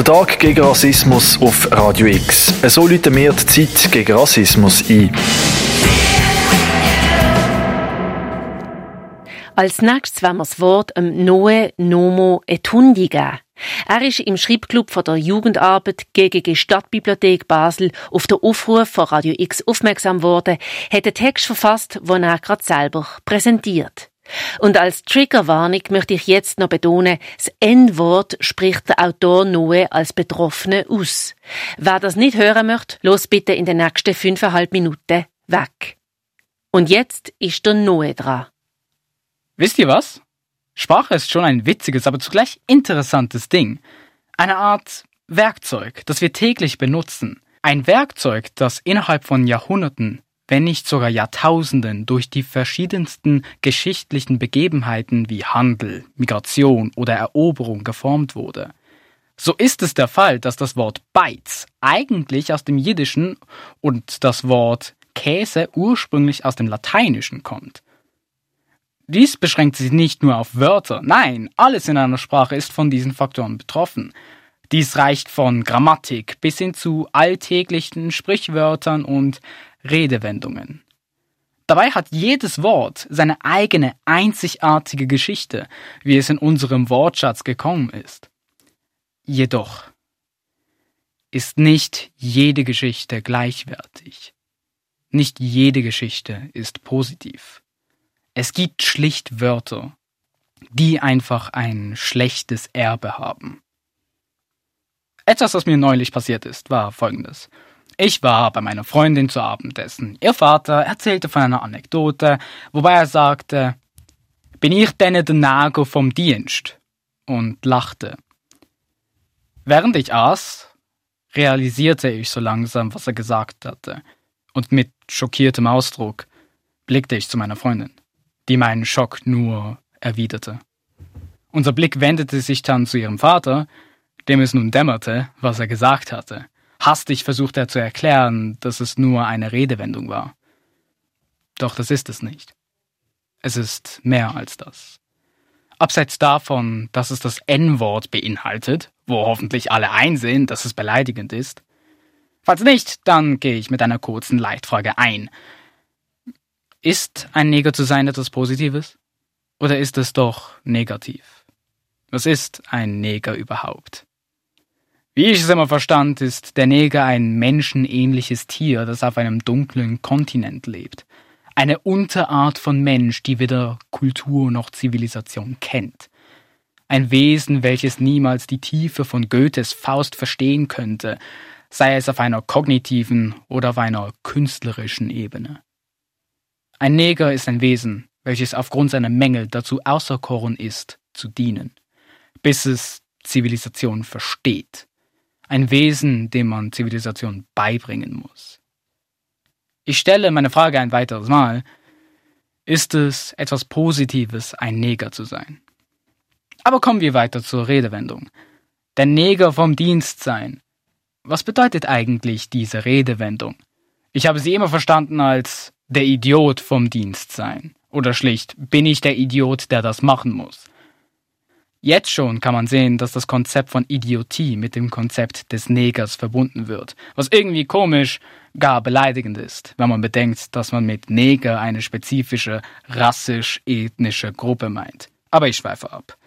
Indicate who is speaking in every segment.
Speaker 1: Der Tag gegen Rassismus auf Radio X. So läuten wir die Zeit gegen Rassismus ein.
Speaker 2: Als nächstes wollen wir das Wort dem Noe Nomo Etundi geben. Er ist im Schreibclub von der Jugendarbeit GGG Stadtbibliothek Basel auf den Aufruf von Radio X aufmerksam geworden, hat einen Text verfasst, den er gerade selber präsentiert. Und als Triggerwarnung möchte ich jetzt noch betonen, das N-Wort spricht der Autor Noe als Betroffene aus. Wer das nicht hören möchte, los bitte in den nächsten fünfeinhalb Minuten weg. Und jetzt ist der Noe dran.
Speaker 3: Wisst ihr was? Sprache ist schon ein witziges, aber zugleich interessantes Ding. Eine Art Werkzeug, das wir täglich benutzen. Ein Werkzeug, das innerhalb von Jahrhunderten wenn nicht sogar Jahrtausenden durch die verschiedensten geschichtlichen Begebenheiten wie Handel, Migration oder Eroberung geformt wurde. So ist es der Fall, dass das Wort Beiz eigentlich aus dem Jiddischen und das Wort Käse ursprünglich aus dem Lateinischen kommt. Dies beschränkt sich nicht nur auf Wörter, nein, alles in einer Sprache ist von diesen Faktoren betroffen. Dies reicht von Grammatik bis hin zu alltäglichen Sprichwörtern und Redewendungen. Dabei hat jedes Wort seine eigene einzigartige Geschichte, wie es in unserem Wortschatz gekommen ist. Jedoch ist nicht jede Geschichte gleichwertig. Nicht jede Geschichte ist positiv. Es gibt schlicht Wörter, die einfach ein schlechtes Erbe haben. Etwas, was mir neulich passiert ist, war folgendes. Ich war bei meiner Freundin zu Abendessen. Ihr Vater erzählte von einer Anekdote, wobei er sagte, bin ich denn der Nago vom Dienst? und lachte. Während ich aß, realisierte ich so langsam, was er gesagt hatte, und mit schockiertem Ausdruck blickte ich zu meiner Freundin, die meinen Schock nur erwiderte. Unser Blick wendete sich dann zu ihrem Vater, dem es nun dämmerte, was er gesagt hatte. Hastig versucht er zu erklären, dass es nur eine Redewendung war. Doch das ist es nicht. Es ist mehr als das. Abseits davon, dass es das N-Wort beinhaltet, wo hoffentlich alle einsehen, dass es beleidigend ist. Falls nicht, dann gehe ich mit einer kurzen Leitfrage ein. Ist ein Neger zu sein etwas Positives? Oder ist es doch negativ? Was ist ein Neger überhaupt? Wie ich es immer verstand, ist der Neger ein menschenähnliches Tier, das auf einem dunklen Kontinent lebt. Eine Unterart von Mensch, die weder Kultur noch Zivilisation kennt. Ein Wesen, welches niemals die Tiefe von Goethes Faust verstehen könnte, sei es auf einer kognitiven oder auf einer künstlerischen Ebene. Ein Neger ist ein Wesen, welches aufgrund seiner Mängel dazu auserkoren ist, zu dienen, bis es Zivilisation versteht ein Wesen, dem man Zivilisation beibringen muss. Ich stelle meine Frage ein weiteres Mal. Ist es etwas Positives, ein Neger zu sein? Aber kommen wir weiter zur Redewendung. Der Neger vom Dienst sein. Was bedeutet eigentlich diese Redewendung? Ich habe sie immer verstanden als der Idiot vom Dienst sein. Oder schlicht, bin ich der Idiot, der das machen muss? Jetzt schon kann man sehen, dass das Konzept von Idiotie mit dem Konzept des Negers verbunden wird, was irgendwie komisch, gar beleidigend ist, wenn man bedenkt, dass man mit Neger eine spezifische rassisch-ethnische Gruppe meint. Aber ich schweife ab.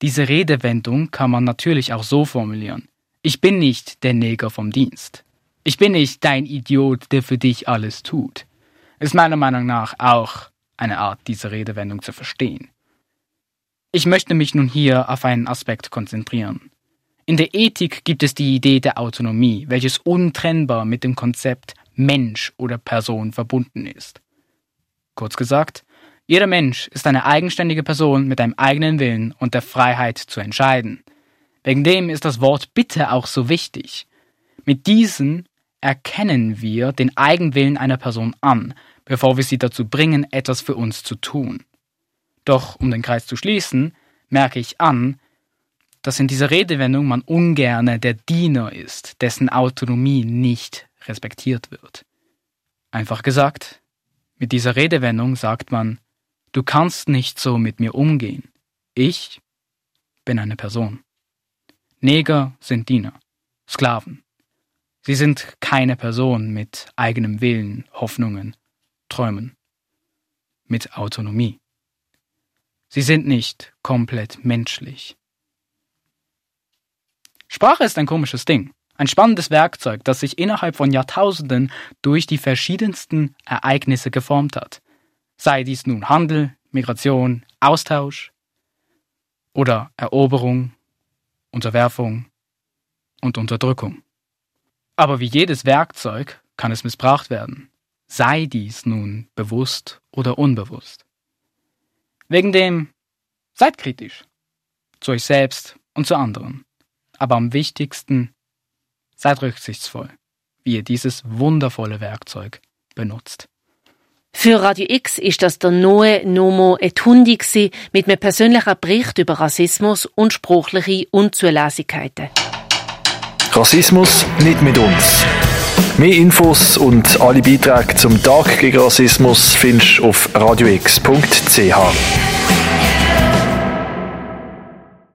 Speaker 3: Diese Redewendung kann man natürlich auch so formulieren. Ich bin nicht der Neger vom Dienst. Ich bin nicht dein Idiot, der für dich alles tut. Ist meiner Meinung nach auch eine Art, diese Redewendung zu verstehen. Ich möchte mich nun hier auf einen Aspekt konzentrieren. In der Ethik gibt es die Idee der Autonomie, welches untrennbar mit dem Konzept Mensch oder Person verbunden ist. Kurz gesagt, jeder Mensch ist eine eigenständige Person mit einem eigenen Willen und der Freiheit zu entscheiden. Wegen dem ist das Wort Bitte auch so wichtig. Mit diesen erkennen wir den Eigenwillen einer Person an, bevor wir sie dazu bringen, etwas für uns zu tun. Doch um den Kreis zu schließen, merke ich an, dass in dieser Redewendung man ungerne der Diener ist, dessen Autonomie nicht respektiert wird. Einfach gesagt, mit dieser Redewendung sagt man, du kannst nicht so mit mir umgehen. Ich bin eine Person. Neger sind Diener, Sklaven. Sie sind keine Person mit eigenem Willen, Hoffnungen, Träumen, mit Autonomie. Sie sind nicht komplett menschlich. Sprache ist ein komisches Ding, ein spannendes Werkzeug, das sich innerhalb von Jahrtausenden durch die verschiedensten Ereignisse geformt hat. Sei dies nun Handel, Migration, Austausch oder Eroberung, Unterwerfung und Unterdrückung. Aber wie jedes Werkzeug kann es missbraucht werden, sei dies nun bewusst oder unbewusst. Wegen dem seid kritisch zu euch selbst und zu anderen. Aber am wichtigsten seid rücksichtsvoll, wie ihr dieses wundervolle Werkzeug benutzt.
Speaker 2: Für Radio X ist das der neue Nomo Etundi mit einem persönlichen Bericht über Rassismus und sprachliche Unzulässigkeiten.
Speaker 1: Rassismus nicht mit uns. Mehr Infos und alle Beiträge zum Tag gegen Rassismus findest du auf radiox.ch.